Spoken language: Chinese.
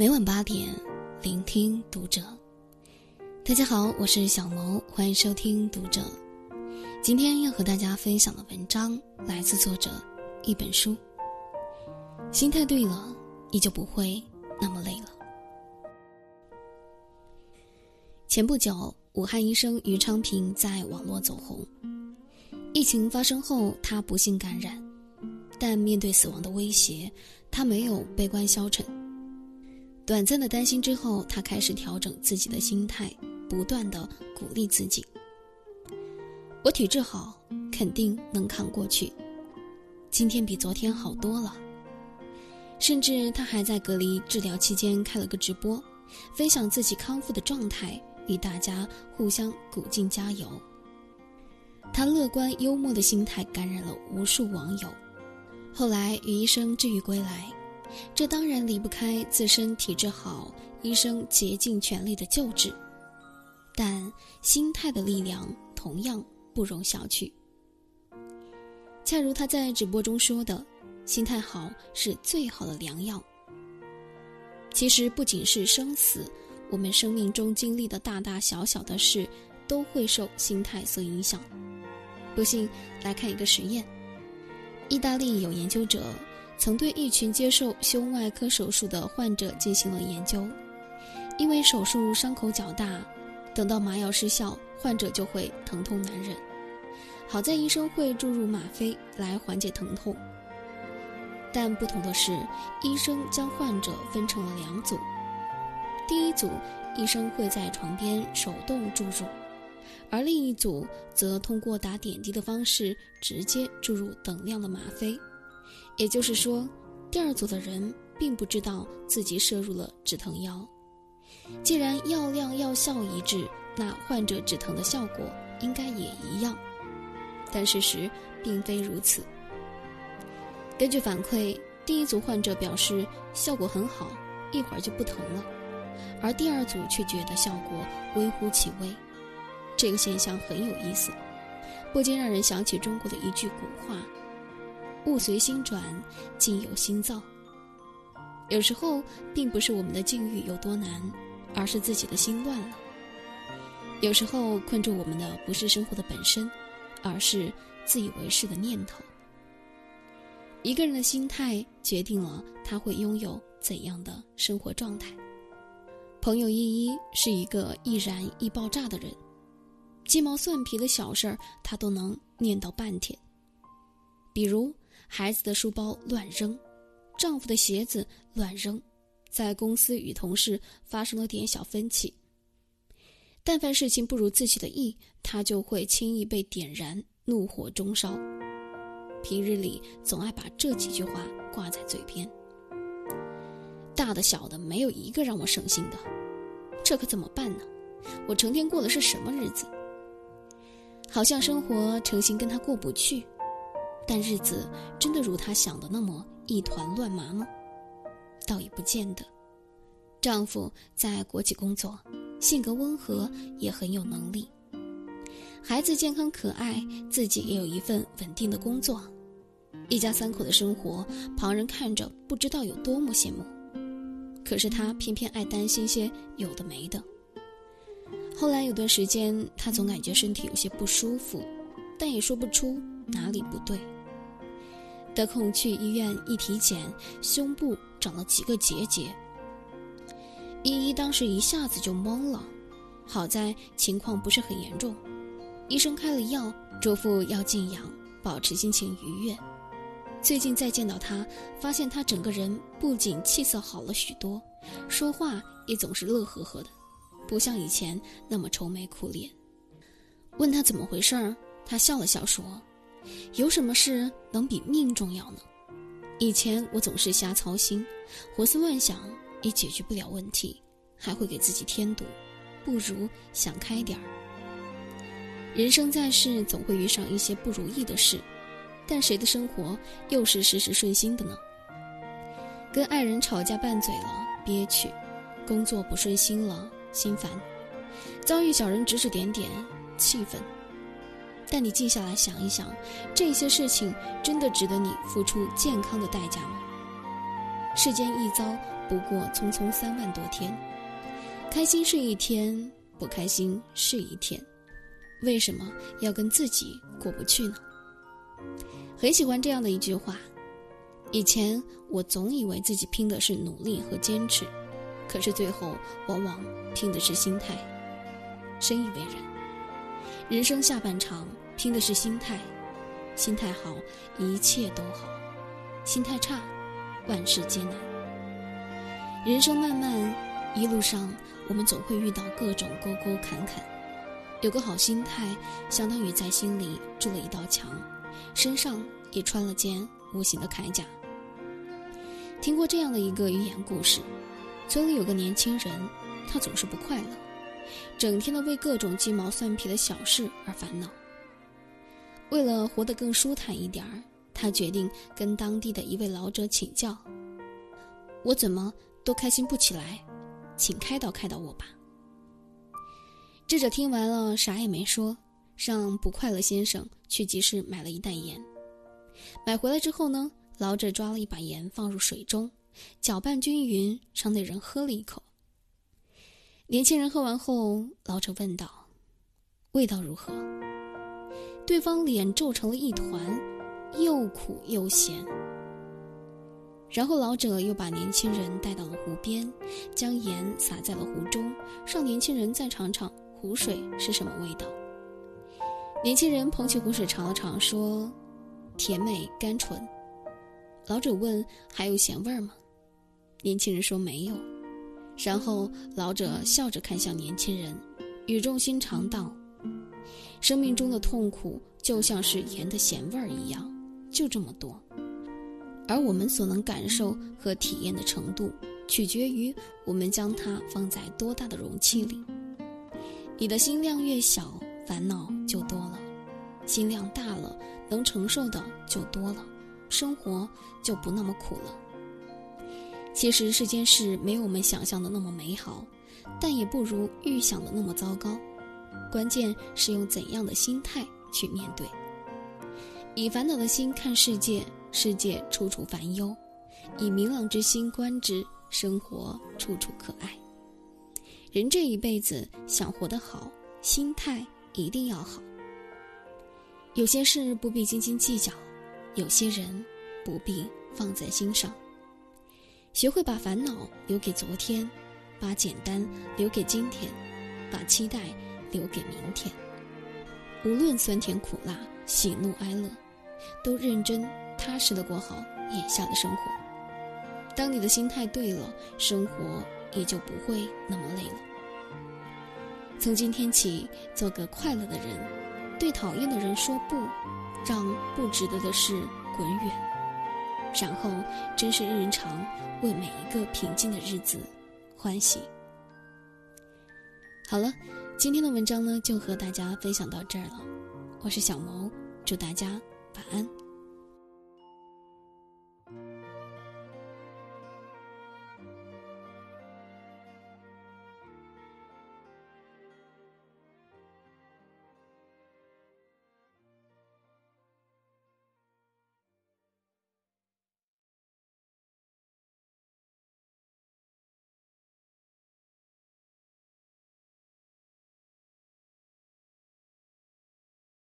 每晚八点，聆听读者。大家好，我是小萌，欢迎收听读者。今天要和大家分享的文章来自作者一本书。心态对了，你就不会那么累了。前不久，武汉医生于昌平在网络走红。疫情发生后，他不幸感染，但面对死亡的威胁，他没有悲观消沉。短暂的担心之后，他开始调整自己的心态，不断的鼓励自己。我体质好，肯定能扛过去。今天比昨天好多了。甚至他还在隔离治疗期间开了个直播，分享自己康复的状态，与大家互相鼓劲加油。他乐观幽默的心态感染了无数网友。后来与医生治愈归来。这当然离不开自身体质好，医生竭尽全力的救治，但心态的力量同样不容小觑。恰如他在直播中说的：“心态好是最好的良药。”其实不仅是生死，我们生命中经历的大大小小的事，都会受心态所影响。不信，来看一个实验：意大利有研究者。曾对一群接受胸外科手术的患者进行了研究，因为手术伤口较大，等到麻药失效，患者就会疼痛难忍。好在医生会注入吗啡来缓解疼痛，但不同的是，医生将患者分成了两组，第一组医生会在床边手动注入，而另一组则通过打点滴的方式直接注入等量的吗啡。也就是说，第二组的人并不知道自己摄入了止疼药。既然药量药效一致，那患者止疼的效果应该也一样。但事实并非如此。根据反馈，第一组患者表示效果很好，一会儿就不疼了，而第二组却觉得效果微乎其微。这个现象很有意思，不禁让人想起中国的一句古话。物随心转，境由心造。有时候，并不是我们的境遇有多难，而是自己的心乱了。有时候，困住我们的不是生活的本身，而是自以为是的念头。一个人的心态决定了他会拥有怎样的生活状态。朋友依依是一个易燃易爆炸的人，鸡毛蒜皮的小事儿他都能念叨半天，比如。孩子的书包乱扔，丈夫的鞋子乱扔，在公司与同事发生了点小分歧。但凡事情不如自己的意，他就会轻易被点燃，怒火中烧。平日里总爱把这几句话挂在嘴边：大的小的没有一个让我省心的，这可怎么办呢？我成天过的是什么日子？好像生活成心跟他过不去。但日子真的如她想的那么一团乱麻吗？倒也不见得。丈夫在国企工作，性格温和，也很有能力。孩子健康可爱，自己也有一份稳定的工作，一家三口的生活，旁人看着不知道有多么羡慕。可是他偏偏爱担心些有的没的。后来有段时间，他总感觉身体有些不舒服，但也说不出哪里不对。得空去医院一体检，胸部长了几个结节。依依当时一下子就懵了，好在情况不是很严重，医生开了药，嘱咐要静养，保持心情愉悦。最近再见到他，发现他整个人不仅气色好了许多，说话也总是乐呵呵的，不像以前那么愁眉苦脸。问他怎么回事儿，他笑了笑说。有什么事能比命重要呢？以前我总是瞎操心，胡思乱想，也解决不了问题，还会给自己添堵。不如想开点儿。人生在世，总会遇上一些不如意的事，但谁的生活又是事事顺心的呢？跟爱人吵架拌嘴了，憋屈；工作不顺心了，心烦；遭遇小人指指点点，气愤。但你静下来想一想，这些事情真的值得你付出健康的代价吗？世间一遭，不过匆匆三万多天，开心是一天，不开心是一天，为什么要跟自己过不去呢？很喜欢这样的一句话。以前我总以为自己拼的是努力和坚持，可是最后往往拼的是心态。深以为然。人生下半场拼的是心态，心态好一切都好，心态差万事皆难。人生漫漫，一路上我们总会遇到各种沟沟坎坎，有个好心态，相当于在心里筑了一道墙，身上也穿了件无形的铠甲。听过这样的一个寓言故事：村里有个年轻人，他总是不快乐，整天的为各种鸡毛蒜皮的小事而烦恼。为了活得更舒坦一点儿，他决定跟当地的一位老者请教：“我怎么都开心不起来？请开导开导我吧。”智者听完了，啥也没说，让不快乐先生去集市买了一袋盐。买回来之后呢？老者抓了一把盐放入水中，搅拌均匀，让那人喝了一口。年轻人喝完后，老者问道：“味道如何？”对方脸皱成了一团，又苦又咸。然后老者又把年轻人带到了湖边，将盐撒在了湖中，让年轻人再尝尝湖水是什么味道。年轻人捧起湖水尝了尝，说：“甜美甘醇。”老者问：“还有咸味吗？”年轻人说：“没有。”然后老者笑着看向年轻人，语重心长道：“生命中的痛苦就像是盐的咸味儿一样，就这么多。而我们所能感受和体验的程度，取决于我们将它放在多大的容器里。你的心量越小，烦恼就多了；心量大了，能承受的就多了。”生活就不那么苦了。其实世间事没有我们想象的那么美好，但也不如预想的那么糟糕。关键是用怎样的心态去面对。以烦恼的心看世界，世界处处烦忧；以明朗之心观之，生活处处可爱。人这一辈子想活得好，心态一定要好。有些事不必斤斤计较。有些人不必放在心上，学会把烦恼留给昨天，把简单留给今天，把期待留给明天。无论酸甜苦辣、喜怒哀乐，都认真踏实的过好眼下的生活。当你的心态对了，生活也就不会那么累了。从今天起，做个快乐的人，对讨厌的人说不。让不值得的事滚远，然后真是日常为每一个平静的日子欢喜。好了，今天的文章呢就和大家分享到这儿了。我是小萌，祝大家晚安